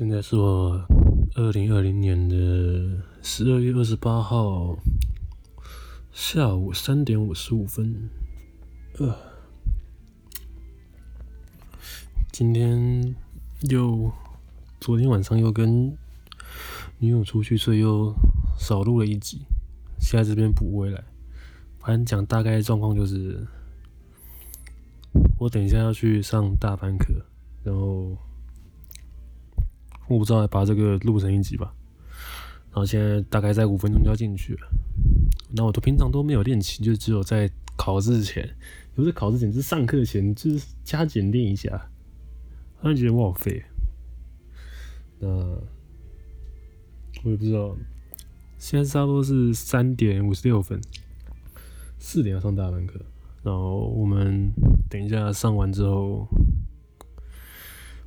现在是我二零二零年的十二月二十八号下午三点五十五分。呃，今天又昨天晚上又跟女友出去，所以又少录了一集。现在这边补回来，反正讲大概状况就是，我等一下要去上大班课，然后。我不知道把这个录成一集吧，然后现在大概在五分钟就要进去了。那我都平常都没有练琴，就只有在考试前，不是考试前，是上课前，就是加减练一下。突然觉得我好废。那我也不知道，现在差不多是三点五十六分，四点要上大班课，然后我们等一下上完之后。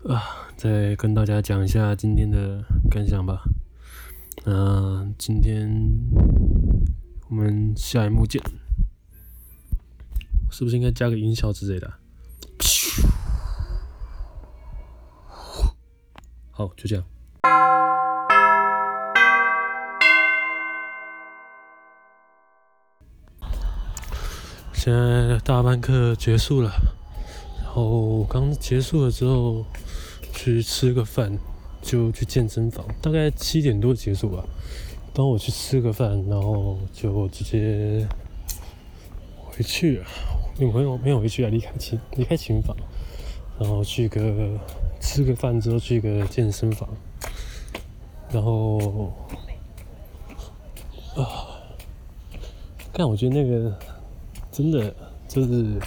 啊，再跟大家讲一下今天的感想吧。那今天我们下一幕见。是不是应该加个音效之类的啊？好，就这样。现在大班课结束了。然后刚结束了之后，去吃个饭，就去健身房，大概七点多结束吧。当我去吃个饭，然后就直接回去了。没有没有回去啊，离开琴离开琴房，然后去个吃个饭之后去个健身房，然后啊，但我觉得那个真的就是。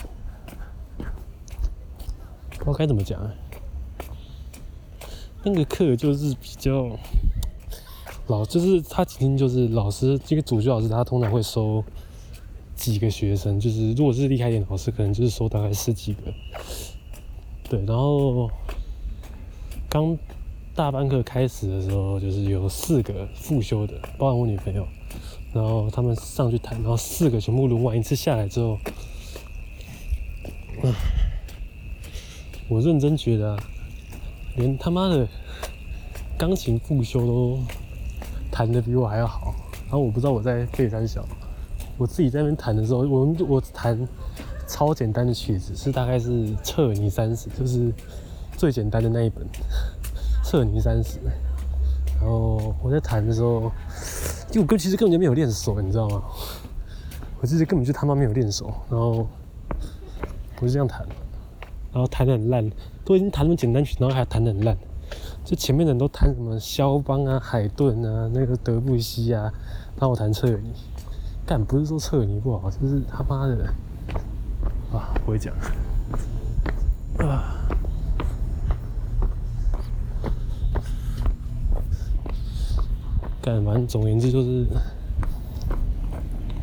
我该怎么讲啊？那个课就是比较老，就是他今天就是老师，这个主修老师他通常会收几个学生，就是如果是厉害一点的老师，可能就是收大概十几个。对，然后刚大班课开始的时候，就是有四个复修的，包含我女朋友，然后他们上去谈，然后四个全部轮完一次下来之后，嗯。我认真觉得，连他妈的钢琴复修都弹得比我还要好。然后我不知道我在背三小，我自己在那边弹的时候，我我弹超简单的曲子，是大概是彻尼三十，就是最简单的那一本彻尼三十。然后我在弹的时候，就我歌其实根本就没有练熟，你知道吗？我其实根本就他妈没有练熟。然后我是这样弹。然后弹得很烂，都已经弹那么简单曲，然后还弹得很烂。就前面的人都弹什么肖邦啊、海顿啊、那个德布西啊，然后我弹彻尼。但不是说彻尼不好，就是他妈的啊，不会讲啊。干反正总而言之就是，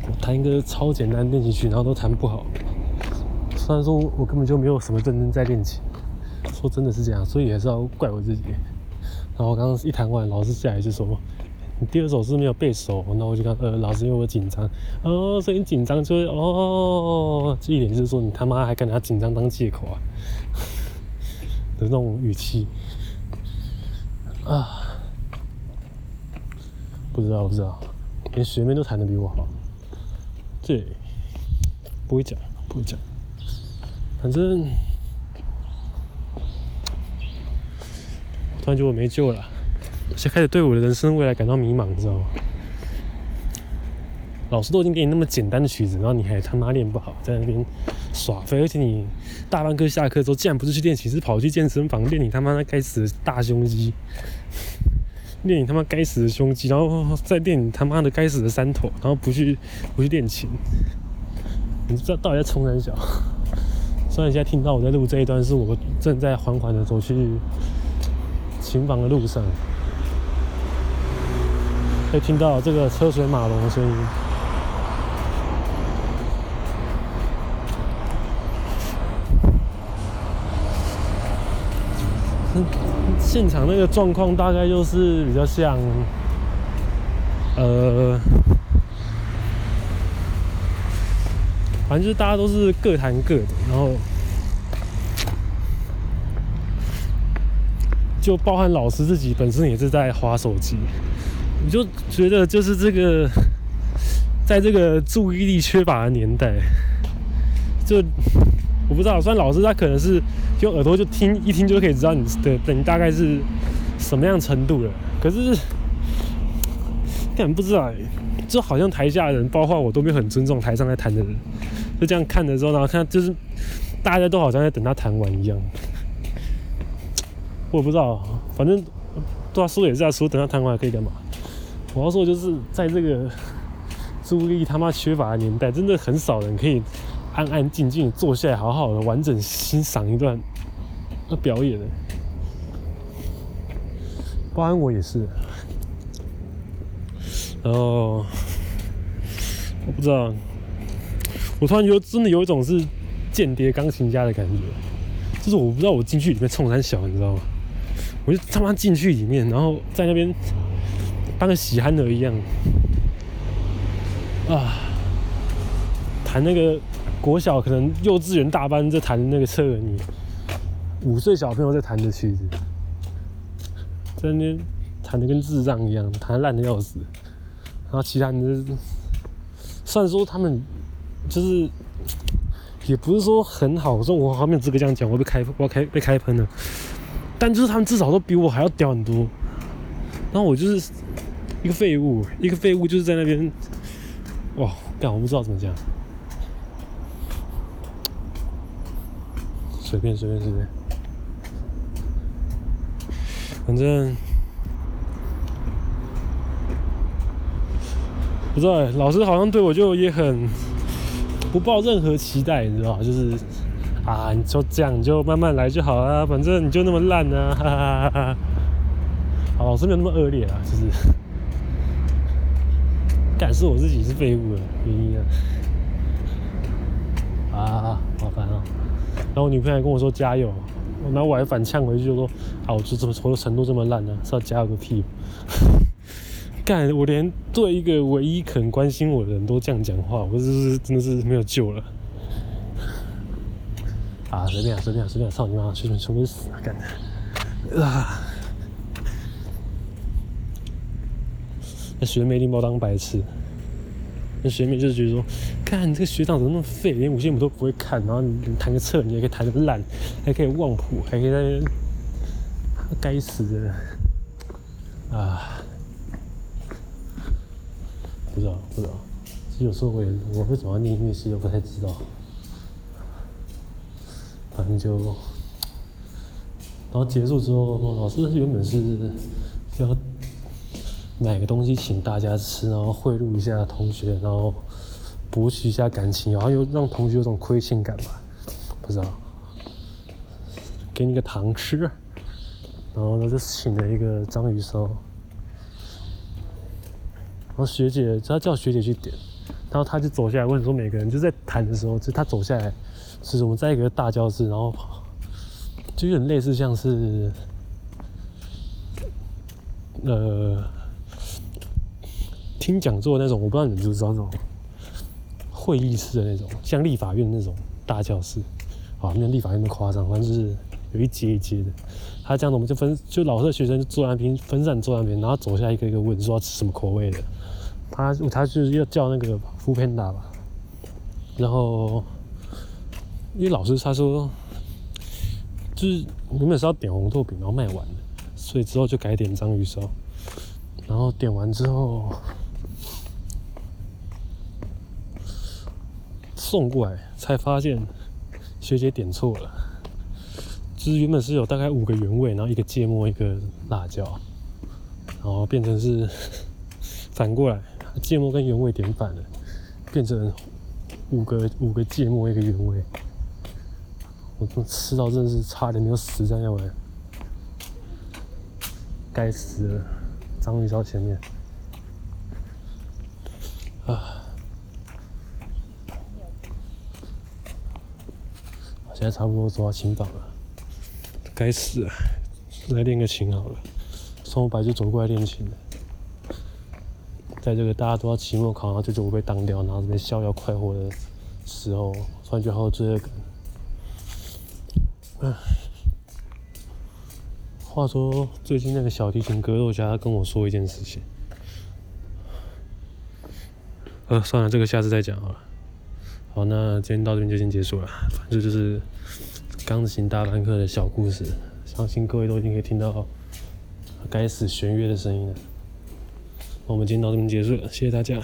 我弹一个超简单练习曲，然后都弹不好。虽然说我根本就没有什么认真在练琴，说真的是这样，所以也是要怪我自己。然后刚刚一弹完，老师下来就说：“你第二首是没有背熟。”那我就看，呃，老师因为我紧张，哦，所以你紧张就会哦，这一点就是说你他妈还敢拿紧张当借口啊的那种语气啊，不知道不知道，连学妹都弹得比我好，对，不会讲不会讲。反正，突然觉得我没救了，现开始对我的人生未来感到迷茫，你知道吗？老师都已经给你那么简单的曲子，然后你还他妈练不好，在那边耍废，而且你大半课下课之后，竟然不是去练琴，是跑去健身房练你他妈那该死的大胸肌，练你他妈该死的胸肌，然后再练你他妈的该死的三头，然后不去不去练琴，你知道到底在冲什么？虽然现在听到我在录这一段，是我正在缓缓的走去琴房的路上，可以听到这个车水马龙的声音。现场那个状况大概就是比较像，呃，反正就是大家都是各弹各的，然后就包含老师自己本身也是在滑手机，我就觉得就是这个，在这个注意力缺乏的年代，就我不知道，虽然老师他可能是用耳朵就听一听就可以知道你的等大概是什么样程度了，可是，但不知道，就好像台下的人，包括我都没有很尊重台上在弹的人，就这样看的时候，然后看就是大家都好像在等他弹完一样。我也不知道，反正对他说也是在说，等他弹完可以干嘛？我要说就是，在这个注意力他妈缺乏的年代，真的很少人可以安安静静坐下来，好好的完整欣赏一段表演的。不然我也是。然后我不知道，我突然觉得真的有一种是间谍钢琴家的感觉，就是我不知道我进去里面冲三小，你知道吗？我就他妈进去里面，然后在那边当个喜憨儿一样啊，弹那个国小可能幼稚园大班在弹那个车尔尼，五岁小朋友在弹的曲子，在那边弹的跟智障一样，弹烂的要死。然后其他人就是，虽然说他们就是也不是说很好，说我后面资格这样讲，我被开我开被开喷了。但就是他们至少都比我还要屌很多，然后我就是一个废物，一个废物就是在那边，哇，干我不知道怎么讲，随便随便随便，反正不知道，老师好像对我就也很不抱任何期待，你知道，就是。啊，你就这样，你就慢慢来就好了，反正你就那么烂啊，哈哈哈哈。好，老师没有那么恶劣啊，就是 感受我自己是废物的原因啊。啊，好烦啊！然后我女朋友还跟我说加油，然后我还反呛回去就说啊，我就这么活的程度这么烂呢，是要加油个屁！干，我连对一个唯一肯关心我的人都这样讲话，我就是真的是没有救了。啊，随便啊，随便啊，随便啊，操你妈！随便，随便死啊，干的！啊！那学妹拎包当白痴。那学妹就是觉得说，看你这个学长怎么那么废，连五线谱都不会看，然后你弹个彻，你还可以弹得烂，还可以忘谱，还可以在那，该死的！啊！不知道，不知道。其实有时候我也，我为什么要念音乐系，我不太知道。反正就，然后结束之后，老师原本是要买个东西请大家吃，然后贿赂一下同学，然后博取一下感情，然后又让同学有种亏欠感吧，不知道，给你个糖吃，然后呢就请了一个章鱼烧，然后学姐她叫学姐去点，然后她就走下来问说每个人就在弹的时候，就她走下来。是我们在一个大教室，然后就有点类似像是，呃，听讲座那种，我不知道你们知不知道那种会议室的那种，像立法院那种大教室，啊，没有立法院那么夸张，反正就是有一阶一阶的。他这样子，我们就分，就老师的学生就坐那边，分散坐那边，然后走下一个一个问说要吃什么口味的，他他就是要叫那个 foodpanda 吧，然后。因为老师他说，就是原本是要点红豆饼，然后卖完了，所以之后就改点章鱼烧。然后点完之后送过来，才发现学姐点错了，就是原本是有大概五个原味，然后一个芥末，一个辣椒，然后变成是 反过来，芥末跟原味点反了，变成五个五个芥末，一个原味。我吃到真的是差点没有死在那里，该死的章鱼烧前面啊！现在差不多走到琴房了，该死啊，来练个琴好了。从我白就走过来练琴的，在这个大家都要期末考，然后就准备被当掉，然后这边逍遥快活的时候，突然就好有罪恶感。话说，最近那个小提琴格斗家跟我说一件事情。呃，算了，这个下次再讲好了。好，那今天到这边就先结束了。反正就是钢琴大班课的小故事，相信各位都已经可以听到该死弦乐的声音了。我们今天到这边结束了，谢谢大家。